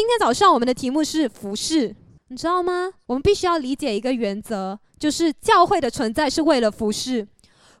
今天早上我们的题目是服饰，你知道吗？我们必须要理解一个原则，就是教会的存在是为了服饰，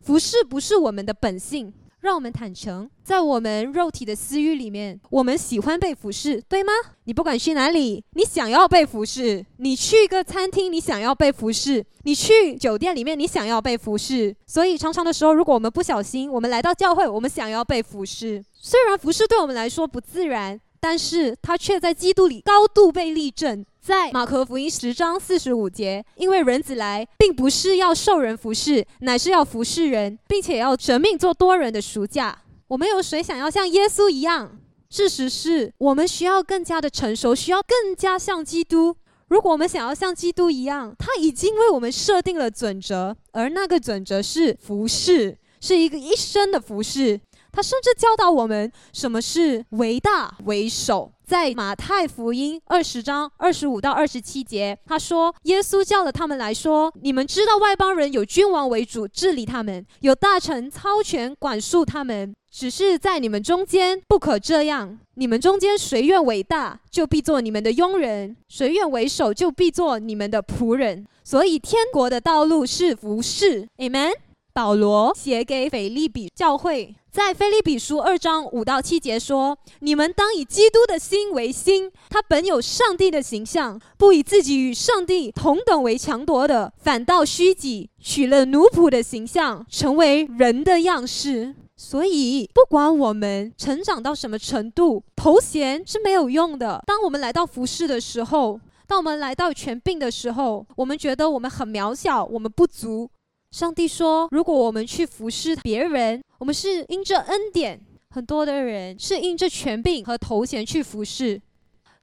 服饰不是我们的本性。让我们坦诚，在我们肉体的私欲里面，我们喜欢被服侍，对吗？你不管去哪里，你想要被服侍；你去一个餐厅，你想要被服侍；你去酒店里面，你想要被服侍。所以，常常的时候，如果我们不小心，我们来到教会，我们想要被服侍。虽然服侍对我们来说不自然，但是他却在基督里高度被立正。在马可福音十章四十五节，因为人子来，并不是要受人服侍，乃是要服侍人，并且要舍命做多人的赎价。我们有谁想要像耶稣一样？事实是我们需要更加的成熟，需要更加像基督。如果我们想要像基督一样，他已经为我们设定了准则，而那个准则是服侍，是一个一生的服侍。他甚至教导我们什么是为大为首。在马太福音二十章二十五到二十七节，他说：“耶稣叫了他们来说，你们知道外邦人有君王为主治理他们，有大臣操权管束他们。只是在你们中间不可这样。你们中间谁愿伟大，就必做你们的佣人；谁愿为首，就必做你们的仆人。所以天国的道路是服侍。”Amen。保罗写给腓利比教会。在腓利比书二章五到七节说：“你们当以基督的心为心，他本有上帝的形象，不以自己与上帝同等为强夺的，反倒虚己，取了奴仆的形象，成为人的样式。所以，不管我们成长到什么程度，头衔是没有用的。当我们来到服饰的时候，当我们来到权柄的时候，我们觉得我们很渺小，我们不足。上帝说：如果我们去服侍别人，我们是因着恩典，很多的人是因着权柄和头衔去服侍。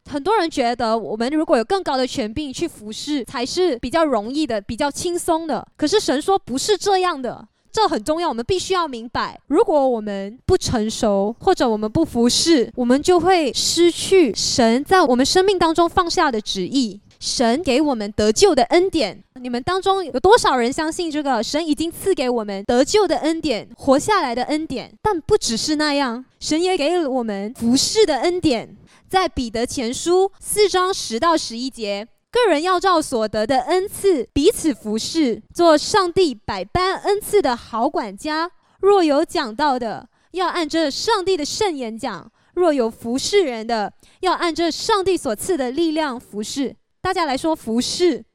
很多人觉得，我们如果有更高的权柄去服侍，才是比较容易的、比较轻松的。可是神说不是这样的，这很重要，我们必须要明白。如果我们不成熟，或者我们不服侍，我们就会失去神在我们生命当中放下的旨意。神给我们得救的恩典，你们当中有多少人相信这个？神已经赐给我们得救的恩典，活下来的恩典。但不只是那样，神也给了我们服侍的恩典。在彼得前书四章十到十一节，个人要照所得的恩赐彼此服侍，做上帝百般恩赐的好管家。若有讲道的，要按着上帝的圣言讲；若有服侍人的，要按着上帝所赐的力量服侍。大家来说服侍，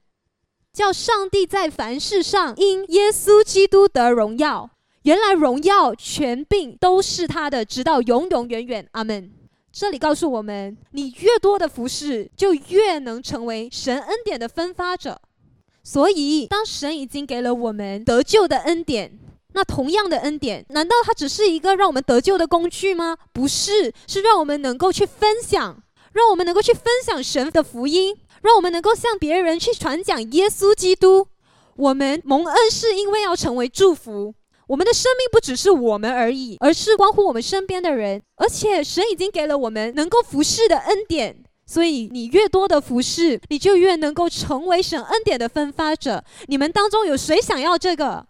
叫上帝在凡事上因耶稣基督得荣耀。原来荣耀、权柄都是他的，直到永永远远。阿门。这里告诉我们，你越多的服侍，就越能成为神恩典的分发者。所以，当神已经给了我们得救的恩典，那同样的恩典，难道它只是一个让我们得救的工具吗？不是，是让我们能够去分享，让我们能够去分享神的福音。让我们能够向别人去传讲耶稣基督。我们蒙恩是因为要成为祝福。我们的生命不只是我们而已，而是关乎我们身边的人。而且神已经给了我们能够服侍的恩典。所以你越多的服侍，你就越能够成为神恩典的分发者。你们当中有谁想要这个？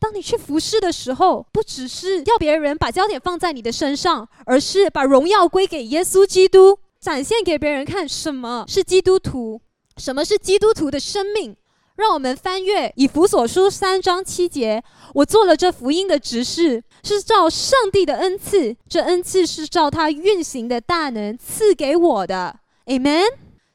当你去服侍的时候，不只是要别人把焦点放在你的身上，而是把荣耀归给耶稣基督。展现给别人看什么是基督徒，什么是基督徒的生命。让我们翻阅以弗所书三章七节。我做了这福音的执事，是照上帝的恩赐，这恩赐是照他运行的大能赐给我的。Amen。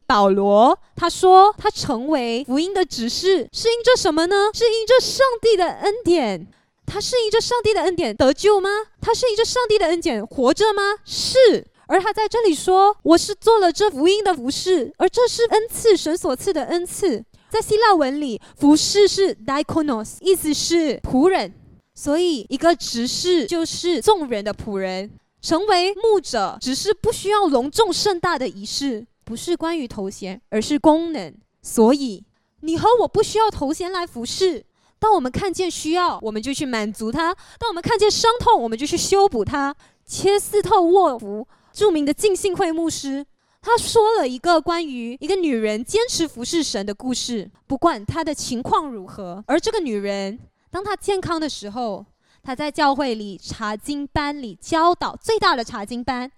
保罗他说，他成为福音的执事，是因着什么呢？是因着上帝的恩典。他是因着上帝的恩典得救吗？他是因着上帝的恩典活着吗？是。而他在这里说：“我是做了这福音的服饰，而这是恩赐，神所赐的恩赐。在希腊文里，服饰是 diakonos，意思是仆人。所以，一个执事就是众人的仆人。成为牧者，只是不需要隆重盛大的仪式，不是关于头衔，而是功能。所以，你和我不需要头衔来服侍。当我们看见需要，我们就去满足他；当我们看见伤痛，我们就去修补它。切斯特沃夫。”著名的浸信会牧师，他说了一个关于一个女人坚持服侍神的故事。不管她的情况如何，而这个女人，当她健康的时候，她在教会里查经班里教导最大的查经班。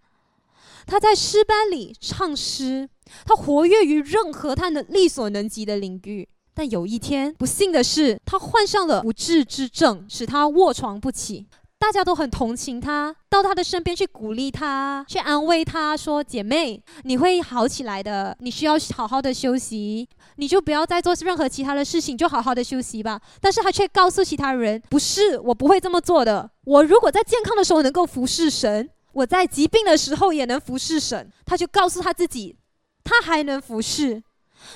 她在诗班里唱诗，她活跃于任何她能力所能及的领域。但有一天，不幸的是，她患上了不治之症，使她卧床不起。大家都很同情他，到他的身边去鼓励他，去安慰他说：“姐妹，你会好起来的。你需要好好的休息，你就不要再做任何其他的事情，就好好的休息吧。”但是他却告诉其他人：“不是，我不会这么做的。我如果在健康的时候能够服侍神，我在疾病的时候也能服侍神。”他就告诉他自己，他还能服侍。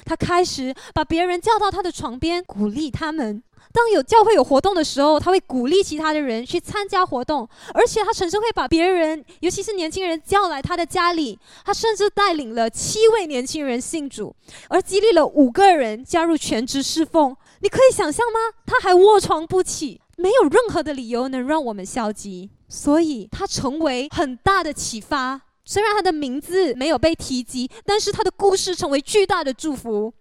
他开始把别人叫到他的床边，鼓励他们。当有教会有活动的时候，他会鼓励其他的人去参加活动，而且他甚至会把别人，尤其是年轻人叫来他的家里。他甚至带领了七位年轻人信主，而激励了五个人加入全职侍奉。你可以想象吗？他还卧床不起，没有任何的理由能让我们消极，所以他成为很大的启发。虽然他的名字没有被提及，但是他的故事成为巨大的祝福。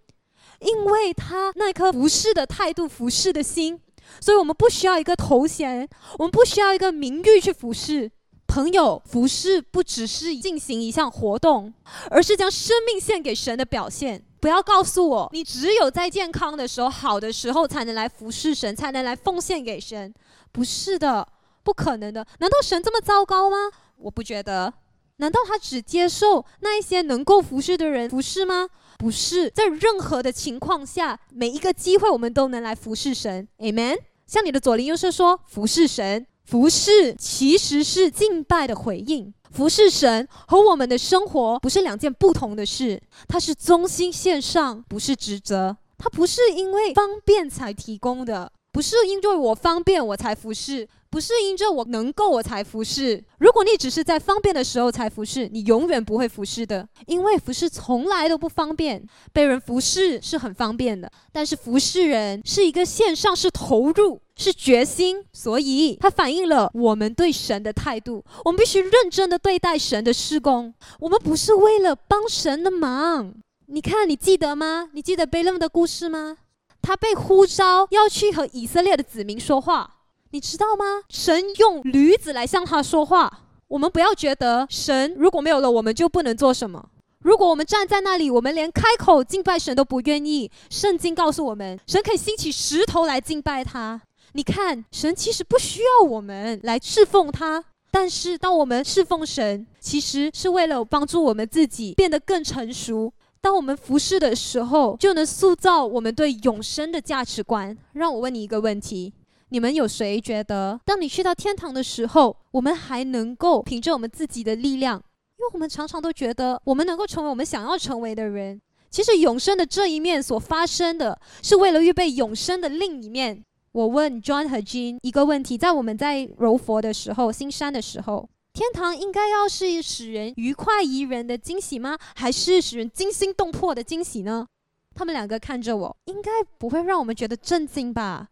因为他那颗服侍的态度、服侍的心，所以我们不需要一个头衔，我们不需要一个名誉去服侍朋友。服侍不只是进行一项活动，而是将生命献给神的表现。不要告诉我，你只有在健康的时候、好的时候才能来服侍神，才能来奉献给神。不是的，不可能的。难道神这么糟糕吗？我不觉得。难道他只接受那一些能够服侍的人服侍吗？不是，在任何的情况下，每一个机会我们都能来服侍神。Amen。像你的左邻右舍说，服侍神，服侍其实是敬拜的回应。服侍神和我们的生活不是两件不同的事，它是忠心献上，不是职责。它不是因为方便才提供的，不是因为我方便我才服侍。不是因着我能够我才服侍。如果你只是在方便的时候才服侍，你永远不会服侍的。因为服侍从来都不方便，被人服侍是很方便的。但是服侍人是一个线上，是投入，是决心，所以它反映了我们对神的态度。我们必须认真的对待神的施工。我们不是为了帮神的忙。你看，你记得吗？你记得贝勒的故事吗？他被呼召要去和以色列的子民说话。你知道吗？神用驴子来向他说话。我们不要觉得神如果没有了，我们就不能做什么。如果我们站在那里，我们连开口敬拜神都不愿意。圣经告诉我们，神可以兴起石头来敬拜他。你看，神其实不需要我们来侍奉他，但是当我们侍奉神，其实是为了帮助我们自己变得更成熟。当我们服侍的时候，就能塑造我们对永生的价值观。让我问你一个问题。你们有谁觉得，当你去到天堂的时候，我们还能够凭着我们自己的力量？因为我们常常都觉得，我们能够成为我们想要成为的人。其实永生的这一面所发生的是为了预备永生的另一面。我问 John 和 Jean 一个问题：在我们在柔佛的时候、新山的时候，天堂应该要是使人愉快怡人的惊喜吗？还是使人惊心动魄的惊喜呢？他们两个看着我，应该不会让我们觉得震惊吧？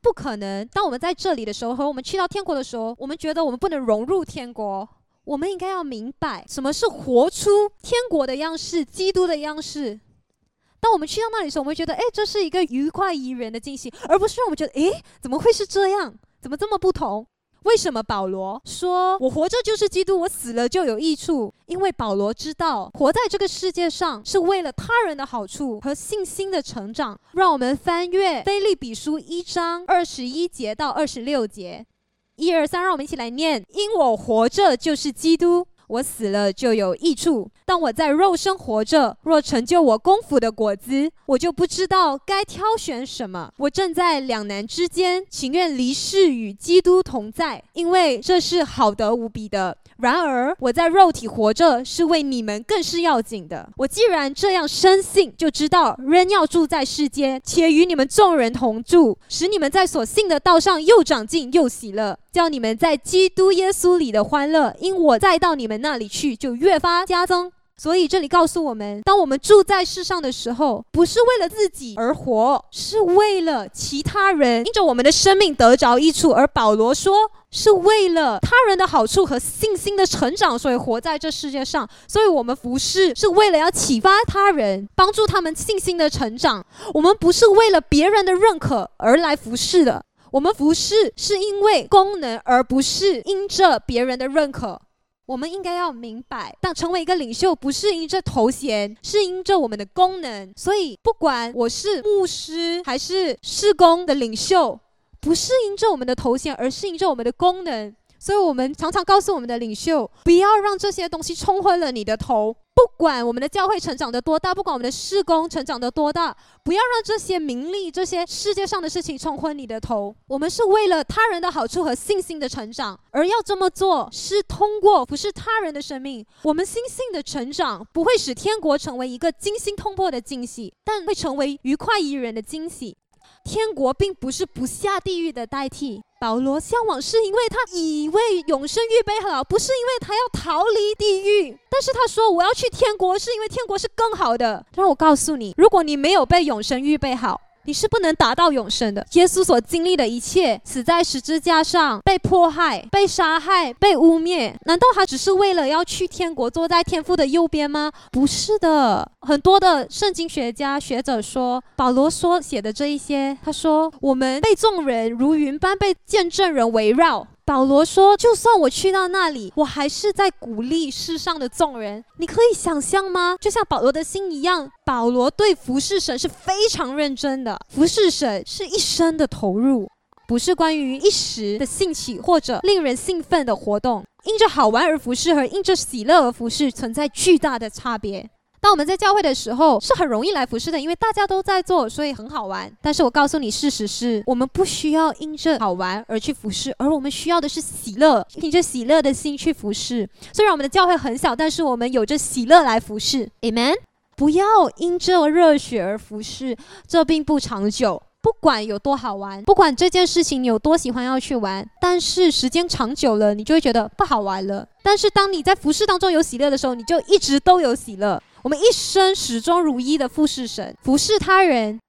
不可能！当我们在这里的时候，和我们去到天国的时候，我们觉得我们不能融入天国。我们应该要明白什么是活出天国的样式，基督的样式。当我们去到那里的时候，我们会觉得，哎，这是一个愉快宜人的惊喜，而不是让我们觉得，哎，怎么会是这样？怎么这么不同？为什么保罗说我活着就是基督，我死了就有益处？因为保罗知道活在这个世界上是为了他人的好处和信心的成长。让我们翻阅《菲利比书》一章二十一节到二十六节，一二三，让我们一起来念：因我活着就是基督。我死了就有益处。但我在肉身活着，若成就我功夫的果子，我就不知道该挑选什么。我正在两难之间，情愿离世与基督同在，因为这是好得无比的。然而我在肉体活着，是为你们更是要紧的。我既然这样深信，就知道仍要住在世间，且与你们众人同住，使你们在所信的道上又长进又喜乐。叫你们在基督耶稣里的欢乐，因我再到你们那里去，就越发加增。所以这里告诉我们，当我们住在世上的时候，不是为了自己而活，是为了其他人，因着我们的生命得着益处。而保罗说，是为了他人的好处和信心的成长，所以活在这世界上。所以我们服侍是为了要启发他人，帮助他们信心的成长。我们不是为了别人的认可而来服侍的。我们服侍是因为功能，而不是因着别人的认可。我们应该要明白，当成为一个领袖，不是因着头衔，是因着我们的功能。所以，不管我是牧师还是事工的领袖，不是因着我们的头衔，而是因着我们的功能。所以我们常常告诉我们的领袖，不要让这些东西冲昏了你的头。不管我们的教会成长得多大，不管我们的事工成长得多大，不要让这些名利、这些世界上的事情冲昏你的头。我们是为了他人的好处和信心的成长，而要这么做，是通过不是他人的生命。我们心性的成长不会使天国成为一个惊心动魄的惊喜，但会成为愉快宜人的惊喜。天国并不是不下地狱的代替。保罗向往是因为他以为永生预备好，不是因为他要逃离地狱。但是他说我要去天国，是因为天国是更好的。让我告诉你，如果你没有被永生预备好。你是不能达到永生的。耶稣所经历的一切，死在十字架上，被迫害、被杀害、被污蔑，难道他只是为了要去天国，坐在天父的右边吗？不是的。很多的圣经学家学者说，保罗说写的这一些，他说我们被众人如云般被见证人围绕。保罗说：“就算我去到那里，我还是在鼓励世上的众人。你可以想象吗？就像保罗的心一样，保罗对服侍神是非常认真的。服侍神是一生的投入，不是关于一时的兴起或者令人兴奋的活动。因着好玩而服侍和因着喜乐而服侍，存在巨大的差别。”当我们在教会的时候，是很容易来服侍的，因为大家都在做，所以很好玩。但是我告诉你，事实是我们不需要因着好玩而去服侍，而我们需要的是喜乐，凭着喜乐的心去服侍。虽然我们的教会很小，但是我们有着喜乐来服侍。Amen。不要因着热血而服侍，这并不长久。不管有多好玩，不管这件事情你有多喜欢要去玩，但是时间长久了，你就会觉得不好玩了。但是当你在服侍当中有喜乐的时候，你就一直都有喜乐。我们一生始终如一的服侍神，服侍他人，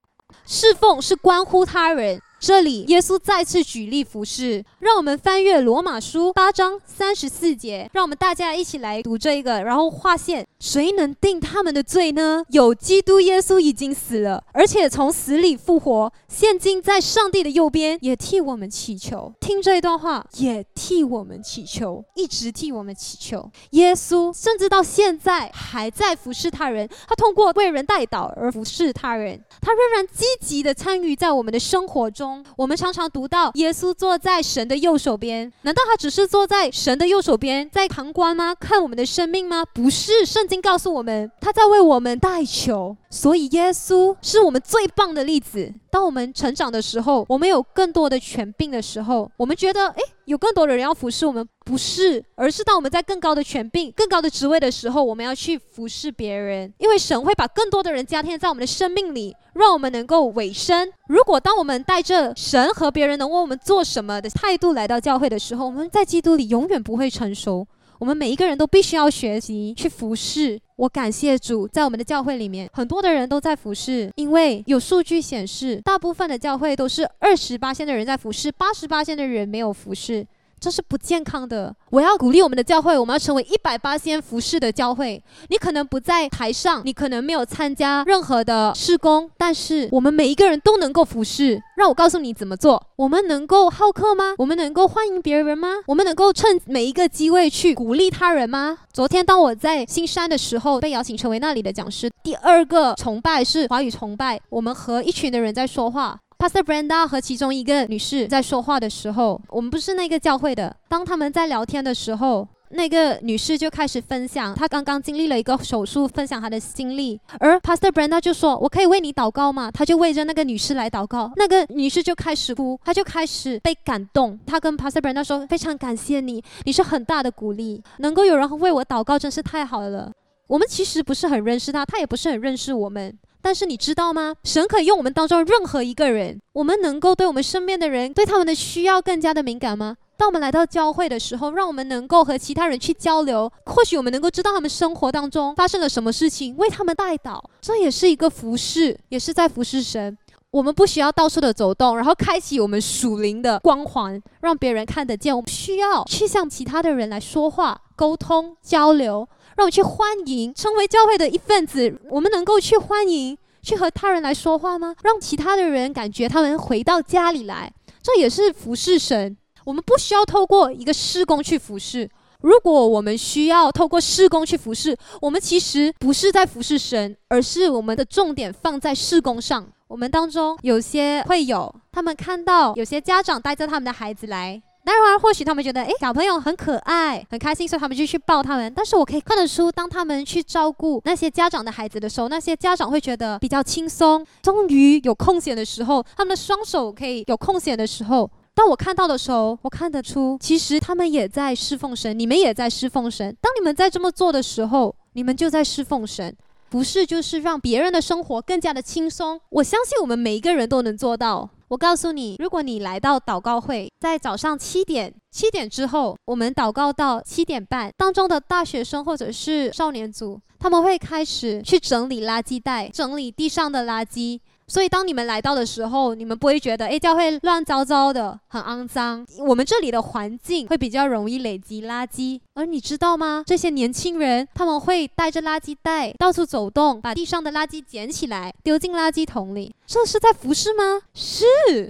侍奉是关乎他人。这里，耶稣再次举例服侍，让我们翻阅罗马书八章三十四节，让我们大家一起来读这一个，然后划线。谁能定他们的罪呢？有基督耶稣已经死了，而且从死里复活，现今在上帝的右边，也替我们祈求。听这一段话，也替我们祈求，一直替我们祈求。耶稣甚至到现在还在服侍他人，他通过为人代祷而服侍他人，他仍然积极的参与在我们的生活中。我们常常读到耶稣坐在神的右手边，难道他只是坐在神的右手边在旁观吗？看我们的生命吗？不是，圣经。告诉我们，他在为我们代求，所以耶稣是我们最棒的例子。当我们成长的时候，我们有更多的权柄的时候，我们觉得，诶，有更多的人要服侍我们，不是，而是当我们在更高的权柄、更高的职位的时候，我们要去服侍别人，因为神会把更多的人加添在我们的生命里，让我们能够委身。如果当我们带着神和别人能为我们做什么的态度来到教会的时候，我们在基督里永远不会成熟。我们每一个人都必须要学习去服侍。我感谢主，在我们的教会里面，很多的人都在服侍，因为有数据显示，大部分的教会都是二十八线的人在服侍，八十八线的人没有服侍。这是不健康的。我要鼓励我们的教会，我们要成为一百八先服侍的教会。你可能不在台上，你可能没有参加任何的施工，但是我们每一个人都能够服侍。让我告诉你怎么做。我们能够好客吗？我们能够欢迎别人吗？我们能够趁每一个机会去鼓励他人吗？昨天当我在新山的时候，被邀请成为那里的讲师。第二个崇拜是华语崇拜，我们和一群的人在说话。Pastor Brenda 和其中一个女士在说话的时候，我们不是那个教会的。当他们在聊天的时候，那个女士就开始分享她刚刚经历了一个手术，分享她的经历。而 Pastor Brenda 就说：“我可以为你祷告吗？”他就为着那个女士来祷告。那个女士就开始哭，她就开始被感动。她跟 Pastor Brenda 说：“非常感谢你，你是很大的鼓励，能够有人为我祷告，真是太好了。”我们其实不是很认识他，他也不是很认识我们。但是你知道吗？神可以用我们当中任何一个人，我们能够对我们身边的人，对他们的需要更加的敏感吗？当我们来到教会的时候，让我们能够和其他人去交流，或许我们能够知道他们生活当中发生了什么事情，为他们带祷，这也是一个服饰，也是在服侍神。我们不需要到处的走动，然后开启我们属灵的光环，让别人看得见。我们需要去向其他的人来说话、沟通、交流。让我去欢迎，成为教会的一份子。我们能够去欢迎，去和他人来说话吗？让其他的人感觉他们回到家里来，这也是服侍神。我们不需要透过一个施工去服侍。如果我们需要透过施工去服侍，我们其实不是在服侍神，而是我们的重点放在施工上。我们当中有些会有，他们看到有些家长带着他们的孩子来。那会儿或许他们觉得，诶，小朋友很可爱，很开心，所以他们就去抱他们。但是我可以看得出，当他们去照顾那些家长的孩子的时候，那些家长会觉得比较轻松。终于有空闲的时候，他们的双手可以有空闲的时候，当我看到的时候，我看得出，其实他们也在侍奉神，你们也在侍奉神。当你们在这么做的时候，你们就在侍奉神。不是，就是让别人的生活更加的轻松。我相信我们每一个人都能做到。我告诉你，如果你来到祷告会，在早上七点，七点之后，我们祷告到七点半，当中的大学生或者是少年组，他们会开始去整理垃圾袋，整理地上的垃圾。所以，当你们来到的时候，你们不会觉得诶，教会乱糟糟的，很肮脏。我们这里的环境会比较容易累积垃圾。而你知道吗？这些年轻人他们会带着垃圾袋到处走动，把地上的垃圾捡起来丢进垃圾桶里。这是在服侍吗？是。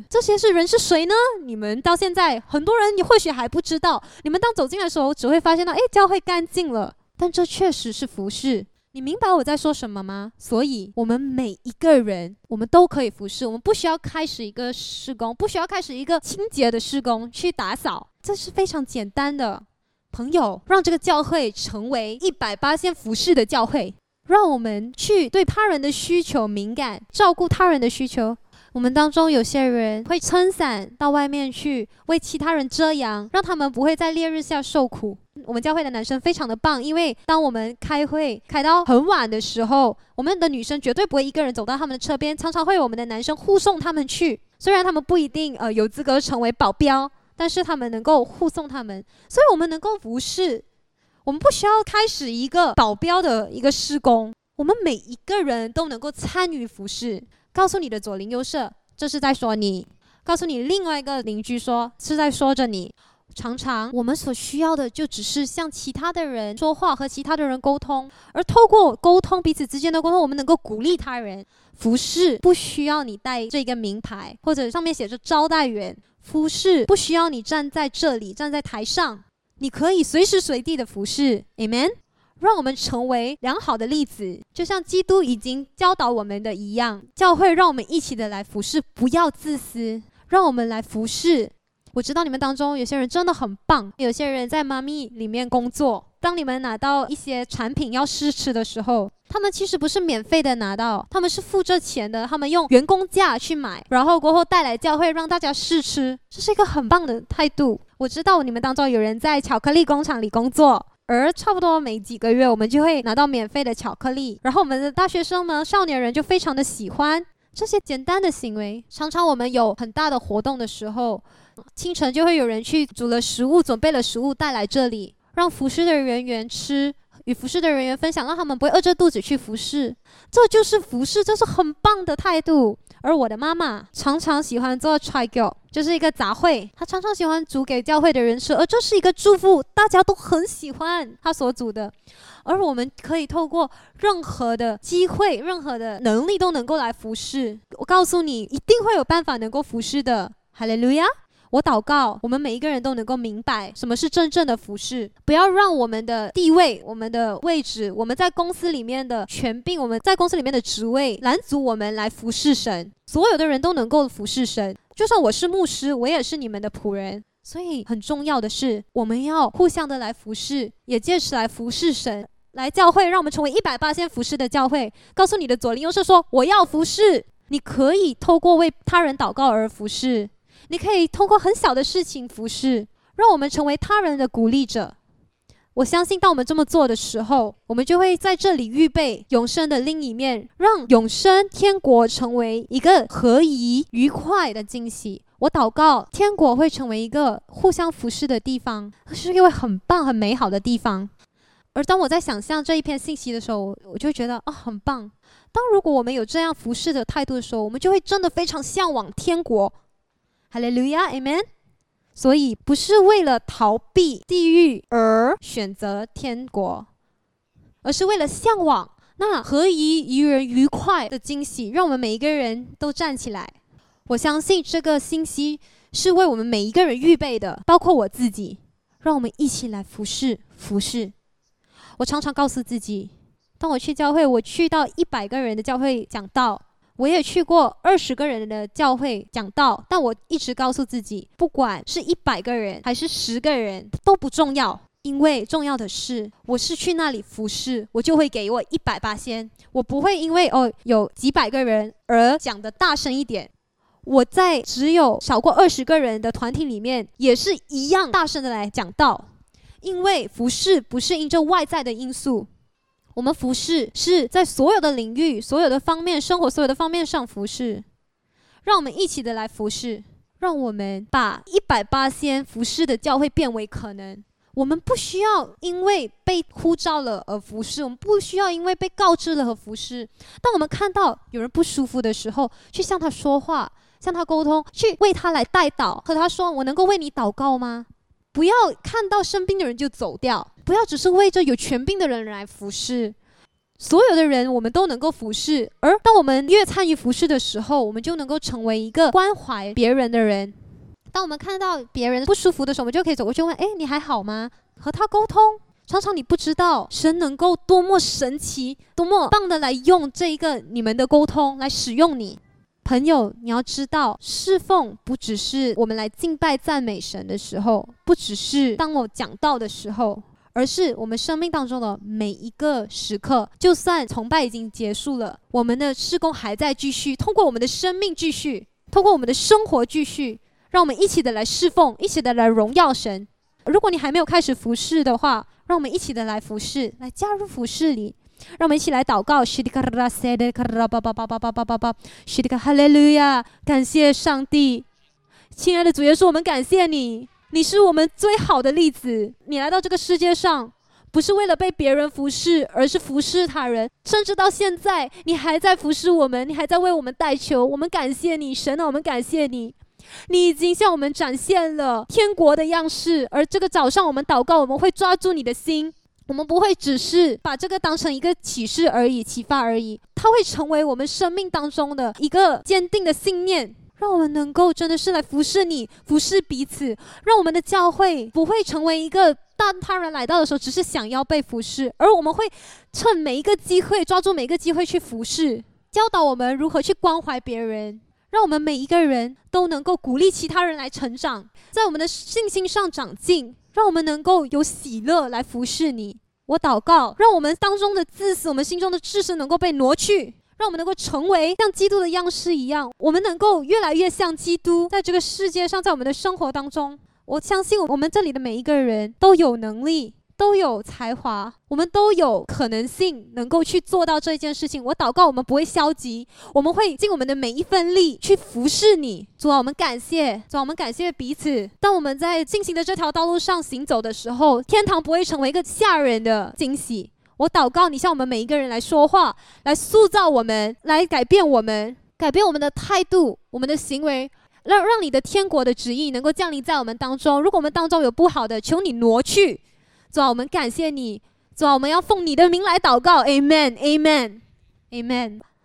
这些是人是谁呢？你们到现在很多人你或许还不知道。你们当走进来的时候，只会发现到诶，教会干净了。但这确实是服侍。你明白我在说什么吗？所以，我们每一个人，我们都可以服侍。我们不需要开始一个施工，不需要开始一个清洁的施工去打扫，这是非常简单的。朋友，让这个教会成为一百八线服侍的教会，让我们去对他人的需求敏感，照顾他人的需求。我们当中有些人会撑伞到外面去为其他人遮阳，让他们不会在烈日下受苦。我们教会的男生非常的棒，因为当我们开会开到很晚的时候，我们的女生绝对不会一个人走到他们的车边，常常会有我们的男生护送他们去。虽然他们不一定呃有资格成为保镖，但是他们能够护送他们，所以我们能够服侍。我们不需要开始一个保镖的一个施工，我们每一个人都能够参与服侍。告诉你的左邻右舍，这是在说你；告诉你另外一个邻居，说是在说着你。常常我们所需要的，就只是向其他的人说话，和其他的人沟通。而透过沟通，彼此之间的沟通，我们能够鼓励他人。服饰不需要你带这个名牌，或者上面写着招待员。服饰不需要你站在这里，站在台上，你可以随时随地的服饰。Amen。让我们成为良好的例子，就像基督已经教导我们的一样。教会让我们一起的来服侍，不要自私，让我们来服侍。我知道你们当中有些人真的很棒，有些人在妈咪里面工作。当你们拿到一些产品要试吃的时候，他们其实不是免费的拿到，他们是付这钱的。他们用员工价去买，然后过后带来教会让大家试吃，这是一个很棒的态度。我知道你们当中有人在巧克力工厂里工作。而差不多每几个月，我们就会拿到免费的巧克力，然后我们的大学生们、少年人就非常的喜欢这些简单的行为。常常我们有很大的活动的时候，清晨就会有人去煮了食物、准备了食物带来这里，让服侍的人员吃，与服侍的人员分享，让他们不会饿着肚子去服侍。这就是服侍，这是很棒的态度。而我的妈妈常常喜欢做 t r i g o 就是一个杂烩，她常常喜欢煮给教会的人吃，而这是一个祝福，大家都很喜欢她所煮的。而我们可以透过任何的机会、任何的能力都能够来服侍。我告诉你，一定会有办法能够服侍的。哈利路亚。我祷告，我们每一个人都能够明白什么是真正的服侍，不要让我们的地位、我们的位置、我们在公司里面的权柄、我们在公司里面的职位拦阻我们来服侍神。所有的人都能够服侍神，就算我是牧师，我也是你们的仆人。所以很重要的是，我们要互相的来服侍，也借此来服侍神，来教会，让我们成为一百八千服侍的教会。告诉你的左邻右舍说，我要服侍。你可以透过为他人祷告而服侍。你可以通过很小的事情服侍，让我们成为他人的鼓励者。我相信，当我们这么做的时候，我们就会在这里预备永生的另一面，让永生天国成为一个合宜、愉快的惊喜。我祷告，天国会成为一个互相服侍的地方，是一个很棒、很美好的地方。而当我在想象这一篇信息的时候，我就觉得啊，很棒。当如果我们有这样服侍的态度的时候，我们就会真的非常向往天国。哈利路亚，Amen。所以不是为了逃避地狱而选择天国，而是为了向往那何以与人愉快的惊喜，让我们每一个人都站起来。我相信这个信息是为我们每一个人预备的，包括我自己。让我们一起来服侍服侍。我常常告诉自己，当我去教会，我去到一百个人的教会讲道，我也去过二十个人的教会讲道，但我一直告诉自己，不管是一百个人还是十个人都不重要，因为重要的是我是去那里服侍，我就会给我一百八先，我不会因为哦有几百个人而讲的大声一点。我在只有少过二十个人的团体里面，也是一样大声的来讲道，因为服侍不是因着外在的因素，我们服侍是在所有的领域、所有的方面、生活所有的方面上服侍，让我们一起的来服侍，让我们把一百八先服侍的教会变为可能。我们不需要因为被呼召了而服侍，我们不需要因为被告知了而服侍。当我们看到有人不舒服的时候，去向他说话。向他沟通，去为他来代祷，和他说：“我能够为你祷告吗？”不要看到生病的人就走掉，不要只是为着有权柄的人来服侍。所有的人我们都能够服侍，而当我们越参与服侍的时候，我们就能够成为一个关怀别人的人。当我们看到别人不舒服的时候，我们就可以走过去问：“哎，你还好吗？”和他沟通。常常你不知道神能够多么神奇、多么棒的来用这一个你们的沟通来使用你。朋友，你要知道，侍奉不只是我们来敬拜赞美神的时候，不只是当我讲道的时候，而是我们生命当中的每一个时刻。就算崇拜已经结束了，我们的施工还在继续，通过我们的生命继续，通过我们的生活继续，让我们一起的来侍奉，一起的来荣耀神。如果你还没有开始服侍的话，让我们一起的来服侍，来加入服侍里。让我们一起来祷告，哈利路亚，感谢上帝，亲爱的主耶稣，我们感谢你，你是我们最好的例子。你来到这个世界上，不是为了被别人服侍，而是服侍他人，甚至到现在，你还在服侍我们，你还在为我们代求。我们感谢你，神啊，我们感谢你，你已经向我们展现了天国的样式。而这个早上，我们祷告，我们会抓住你的心。我们不会只是把这个当成一个启示而已、启发而已，它会成为我们生命当中的一个坚定的信念，让我们能够真的是来服侍你、服侍彼此，让我们的教会不会成为一个当他人来到的时候只是想要被服侍，而我们会趁每一个机会抓住每一个机会去服侍，教导我们如何去关怀别人，让我们每一个人都能够鼓励其他人来成长，在我们的信心上长进。让我们能够有喜乐来服侍你。我祷告，让我们当中的自私，我们心中的自私能够被挪去，让我们能够成为像基督的样式一样，我们能够越来越像基督，在这个世界上，在我们的生活当中，我相信我们这里的每一个人都有能力。都有才华，我们都有可能性能够去做到这件事情。我祷告，我们不会消极，我们会尽我们的每一份力去服侍你。主啊，我们感谢，主啊，我们感谢彼此。当我们在进行的这条道路上行走的时候，天堂不会成为一个吓人的惊喜。我祷告，你向我们每一个人来说话，来塑造我们，来改变我们，改变我们的态度，我们的行为，让让你的天国的旨意能够降临在我们当中。如果我们当中有不好的，求你挪去。主啊，我们感谢你。主啊，我们要奉你的名来祷告。Amen，Amen，Amen。